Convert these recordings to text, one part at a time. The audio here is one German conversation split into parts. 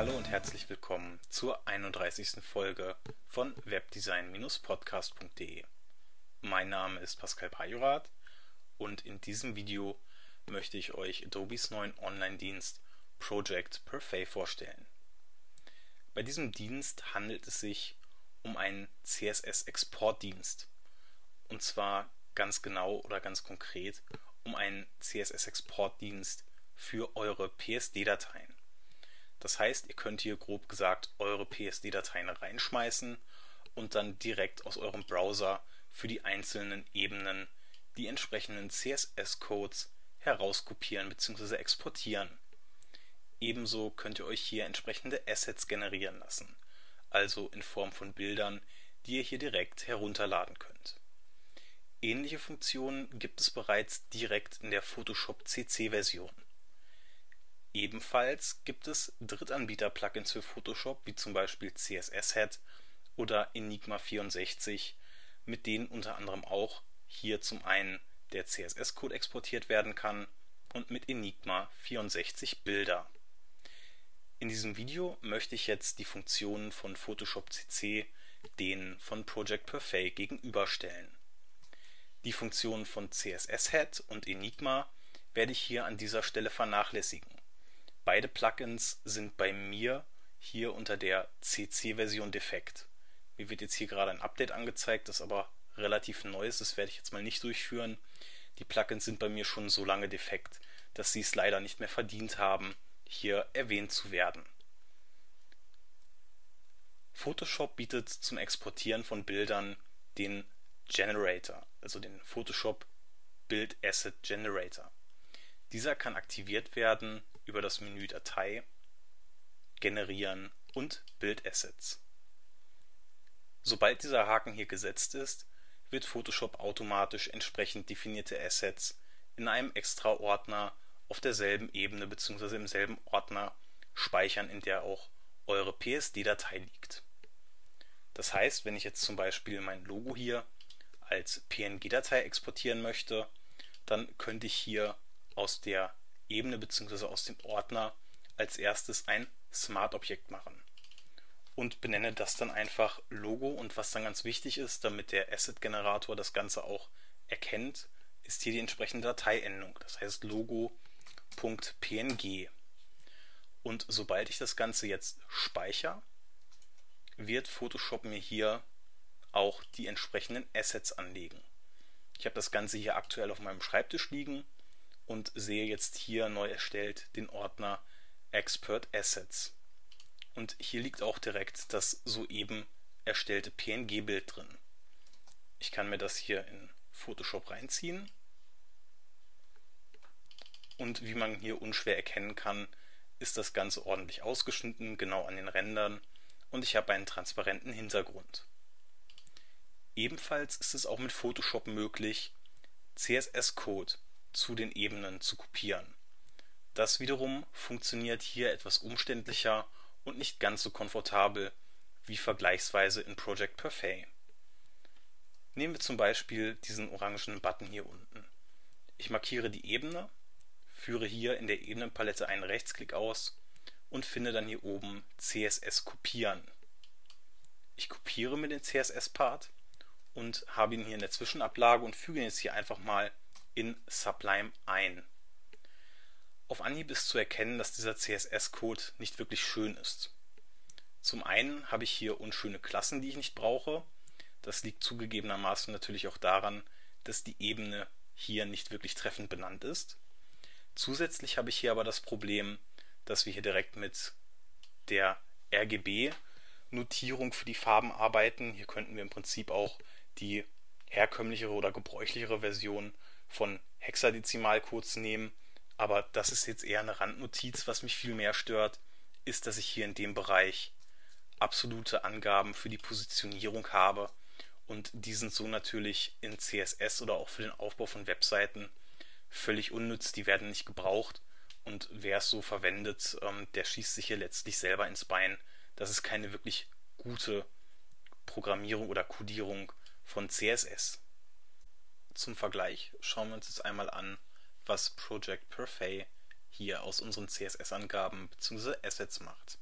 Hallo und herzlich willkommen zur 31. Folge von webdesign-podcast.de. Mein Name ist Pascal Pajorath und in diesem Video möchte ich euch Adobes neuen Online-Dienst Project Perfect vorstellen. Bei diesem Dienst handelt es sich um einen CSS-Exportdienst. Und zwar ganz genau oder ganz konkret um einen CSS-Exportdienst für eure PSD-Dateien. Das heißt, ihr könnt hier grob gesagt eure PSD-Dateien reinschmeißen und dann direkt aus eurem Browser für die einzelnen Ebenen die entsprechenden CSS-Codes herauskopieren bzw. exportieren. Ebenso könnt ihr euch hier entsprechende Assets generieren lassen, also in Form von Bildern, die ihr hier direkt herunterladen könnt. Ähnliche Funktionen gibt es bereits direkt in der Photoshop CC-Version. Ebenfalls gibt es Drittanbieter-Plugins für Photoshop, wie zum Beispiel CSS-Head oder Enigma 64, mit denen unter anderem auch hier zum einen der CSS-Code exportiert werden kann und mit Enigma 64 Bilder. In diesem Video möchte ich jetzt die Funktionen von Photoshop CC denen von Project Perfect gegenüberstellen. Die Funktionen von CSS-Head und Enigma werde ich hier an dieser Stelle vernachlässigen. Beide Plugins sind bei mir hier unter der CC-Version defekt. Mir wird jetzt hier gerade ein Update angezeigt, das aber relativ neu ist. Das werde ich jetzt mal nicht durchführen. Die Plugins sind bei mir schon so lange defekt, dass sie es leider nicht mehr verdient haben, hier erwähnt zu werden. Photoshop bietet zum Exportieren von Bildern den Generator, also den Photoshop Build Asset Generator. Dieser kann aktiviert werden über das Menü Datei, Generieren und Bildassets. Sobald dieser Haken hier gesetzt ist, wird Photoshop automatisch entsprechend definierte Assets in einem extra Ordner auf derselben Ebene bzw. im selben Ordner speichern, in der auch eure PSD-Datei liegt. Das heißt, wenn ich jetzt zum Beispiel mein Logo hier als PNG-Datei exportieren möchte, dann könnte ich hier aus der Ebene bzw. aus dem Ordner als erstes ein Smart-Objekt machen und benenne das dann einfach Logo und was dann ganz wichtig ist, damit der Asset-Generator das Ganze auch erkennt, ist hier die entsprechende Dateiendung, das heißt logo.png. Und sobald ich das Ganze jetzt speichere, wird Photoshop mir hier auch die entsprechenden Assets anlegen. Ich habe das Ganze hier aktuell auf meinem Schreibtisch liegen und sehe jetzt hier neu erstellt den Ordner Expert Assets. Und hier liegt auch direkt das soeben erstellte PNG-Bild drin. Ich kann mir das hier in Photoshop reinziehen. Und wie man hier unschwer erkennen kann, ist das Ganze ordentlich ausgeschnitten, genau an den Rändern und ich habe einen transparenten Hintergrund. Ebenfalls ist es auch mit Photoshop möglich, CSS-Code zu den Ebenen zu kopieren. Das wiederum funktioniert hier etwas umständlicher und nicht ganz so komfortabel wie vergleichsweise in Project Perfect. Nehmen wir zum Beispiel diesen orangen Button hier unten. Ich markiere die Ebene, führe hier in der Ebenenpalette einen Rechtsklick aus und finde dann hier oben CSS kopieren. Ich kopiere mir den CSS-Part und habe ihn hier in der Zwischenablage und füge ihn jetzt hier einfach mal in Sublime ein. Auf Anhieb ist zu erkennen, dass dieser CSS-Code nicht wirklich schön ist. Zum einen habe ich hier unschöne Klassen, die ich nicht brauche. Das liegt zugegebenermaßen natürlich auch daran, dass die Ebene hier nicht wirklich treffend benannt ist. Zusätzlich habe ich hier aber das Problem, dass wir hier direkt mit der RGB-Notierung für die Farben arbeiten. Hier könnten wir im Prinzip auch die herkömmlichere oder gebräuchlichere Version von Hexadezimalcodes nehmen. Aber das ist jetzt eher eine Randnotiz. Was mich viel mehr stört, ist, dass ich hier in dem Bereich absolute Angaben für die Positionierung habe. Und die sind so natürlich in CSS oder auch für den Aufbau von Webseiten völlig unnütz. Die werden nicht gebraucht. Und wer es so verwendet, ähm, der schießt sich hier letztlich selber ins Bein. Das ist keine wirklich gute Programmierung oder Codierung von CSS. Zum Vergleich schauen wir uns jetzt einmal an, was Project Perfect hier aus unseren CSS-Angaben bzw. Assets macht.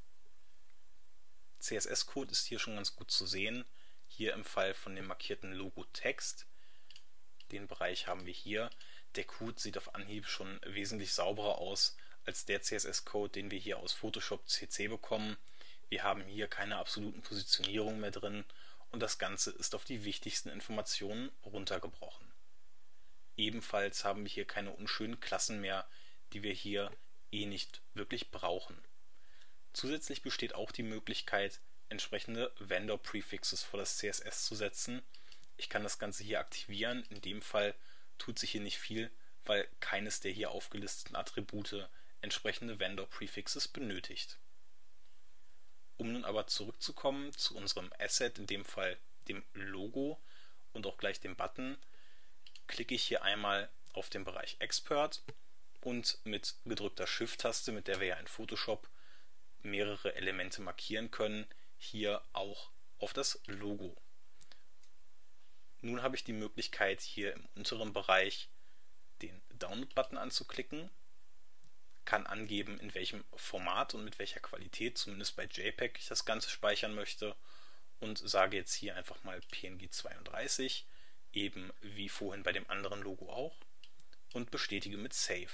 CSS-Code ist hier schon ganz gut zu sehen. Hier im Fall von dem markierten Logo Text. Den Bereich haben wir hier. Der Code sieht auf Anhieb schon wesentlich sauberer aus als der CSS-Code, den wir hier aus Photoshop CC bekommen. Wir haben hier keine absoluten Positionierungen mehr drin und das Ganze ist auf die wichtigsten Informationen runtergebrochen. Ebenfalls haben wir hier keine unschönen Klassen mehr, die wir hier eh nicht wirklich brauchen. Zusätzlich besteht auch die Möglichkeit, entsprechende Vendor Prefixes vor das CSS zu setzen. Ich kann das Ganze hier aktivieren. In dem Fall tut sich hier nicht viel, weil keines der hier aufgelisteten Attribute entsprechende Vendor Prefixes benötigt. Um nun aber zurückzukommen zu unserem Asset, in dem Fall dem Logo und auch gleich dem Button, klicke ich hier einmal auf den Bereich Expert und mit gedrückter Shift-Taste, mit der wir ja in Photoshop mehrere Elemente markieren können, hier auch auf das Logo. Nun habe ich die Möglichkeit hier im unteren Bereich den Download-Button anzuklicken, kann angeben, in welchem Format und mit welcher Qualität, zumindest bei JPEG, ich das Ganze speichern möchte und sage jetzt hier einfach mal PNG 32, eben wie vorhin bei dem anderen Logo auch, und bestätige mit Save.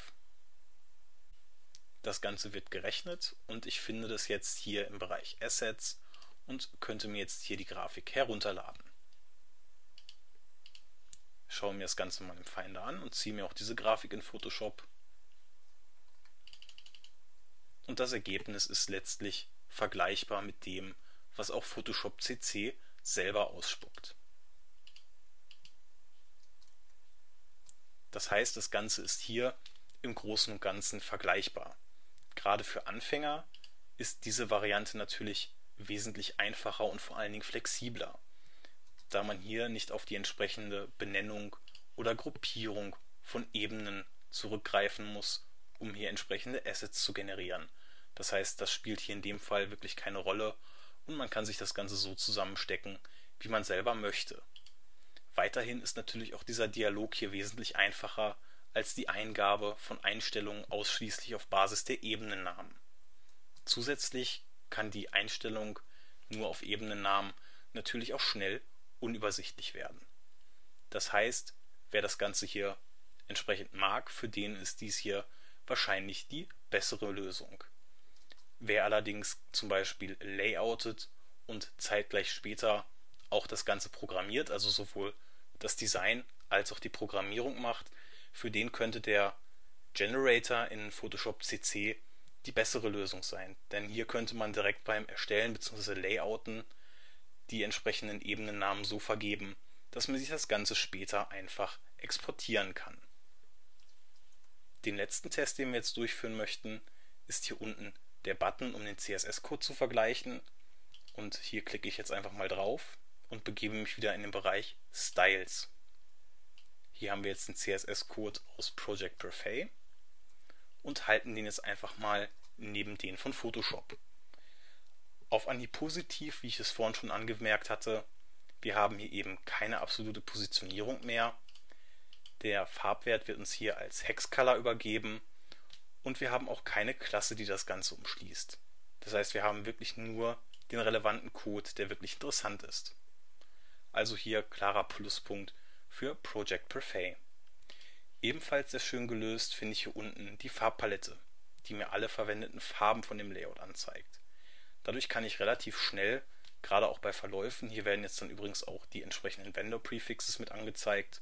Das Ganze wird gerechnet und ich finde das jetzt hier im Bereich Assets und könnte mir jetzt hier die Grafik herunterladen. Schaue mir das Ganze mal im Finder an und ziehe mir auch diese Grafik in Photoshop. Und das Ergebnis ist letztlich vergleichbar mit dem, was auch Photoshop CC selber ausspuckt. Das heißt, das Ganze ist hier im Großen und Ganzen vergleichbar. Gerade für Anfänger ist diese Variante natürlich wesentlich einfacher und vor allen Dingen flexibler, da man hier nicht auf die entsprechende Benennung oder Gruppierung von Ebenen zurückgreifen muss, um hier entsprechende Assets zu generieren. Das heißt, das spielt hier in dem Fall wirklich keine Rolle und man kann sich das Ganze so zusammenstecken, wie man selber möchte. Weiterhin ist natürlich auch dieser Dialog hier wesentlich einfacher, als die Eingabe von Einstellungen ausschließlich auf Basis der Ebenennamen. Zusätzlich kann die Einstellung nur auf Ebenennamen natürlich auch schnell unübersichtlich werden. Das heißt, wer das Ganze hier entsprechend mag, für den ist dies hier wahrscheinlich die bessere Lösung. Wer allerdings zum Beispiel layoutet und zeitgleich später auch das Ganze programmiert, also sowohl das Design als auch die Programmierung macht, für den könnte der Generator in Photoshop CC die bessere Lösung sein. Denn hier könnte man direkt beim Erstellen bzw. Layouten die entsprechenden Ebenennamen so vergeben, dass man sich das Ganze später einfach exportieren kann. Den letzten Test, den wir jetzt durchführen möchten, ist hier unten der Button, um den CSS-Code zu vergleichen. Und hier klicke ich jetzt einfach mal drauf und begebe mich wieder in den Bereich Styles. Hier haben wir jetzt den CSS-Code aus Project Perfect und halten den jetzt einfach mal neben den von Photoshop. Auf Anhieb positiv, wie ich es vorhin schon angemerkt hatte, wir haben hier eben keine absolute Positionierung mehr. Der Farbwert wird uns hier als Hexcolor übergeben und wir haben auch keine Klasse, die das Ganze umschließt. Das heißt, wir haben wirklich nur den relevanten Code, der wirklich interessant ist. Also hier klarer Pluspunkt für Project Perfect. Ebenfalls sehr schön gelöst finde ich hier unten die Farbpalette, die mir alle verwendeten Farben von dem Layout anzeigt. Dadurch kann ich relativ schnell, gerade auch bei Verläufen, hier werden jetzt dann übrigens auch die entsprechenden Vendor Prefixes mit angezeigt,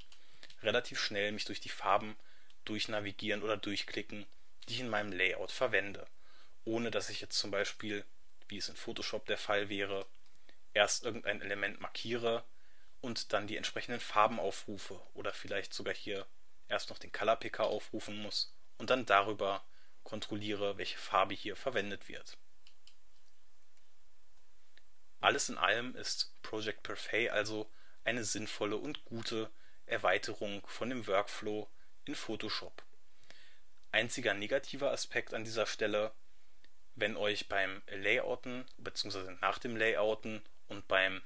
relativ schnell mich durch die Farben durchnavigieren oder durchklicken, die ich in meinem Layout verwende, ohne dass ich jetzt zum Beispiel, wie es in Photoshop der Fall wäre, erst irgendein Element markiere, und dann die entsprechenden Farben aufrufe oder vielleicht sogar hier erst noch den Color Picker aufrufen muss und dann darüber kontrolliere, welche Farbe hier verwendet wird. Alles in allem ist Project Perfect also eine sinnvolle und gute Erweiterung von dem Workflow in Photoshop. Einziger negativer Aspekt an dieser Stelle, wenn euch beim Layouten bzw. nach dem Layouten und beim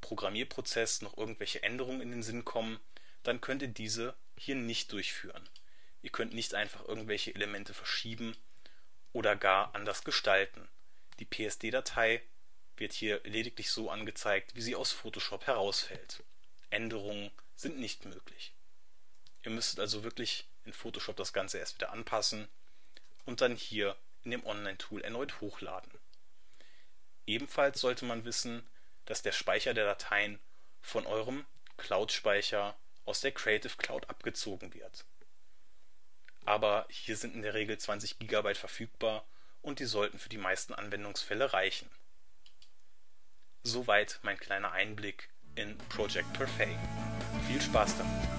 Programmierprozess noch irgendwelche Änderungen in den Sinn kommen, dann könnt ihr diese hier nicht durchführen. Ihr könnt nicht einfach irgendwelche Elemente verschieben oder gar anders gestalten. Die PSD-Datei wird hier lediglich so angezeigt, wie sie aus Photoshop herausfällt. Änderungen sind nicht möglich. Ihr müsstet also wirklich in Photoshop das Ganze erst wieder anpassen und dann hier in dem Online-Tool erneut hochladen. Ebenfalls sollte man wissen, dass der Speicher der Dateien von eurem Cloud-Speicher aus der Creative Cloud abgezogen wird. Aber hier sind in der Regel 20 GB verfügbar und die sollten für die meisten Anwendungsfälle reichen. Soweit mein kleiner Einblick in Project Perfect. Viel Spaß damit!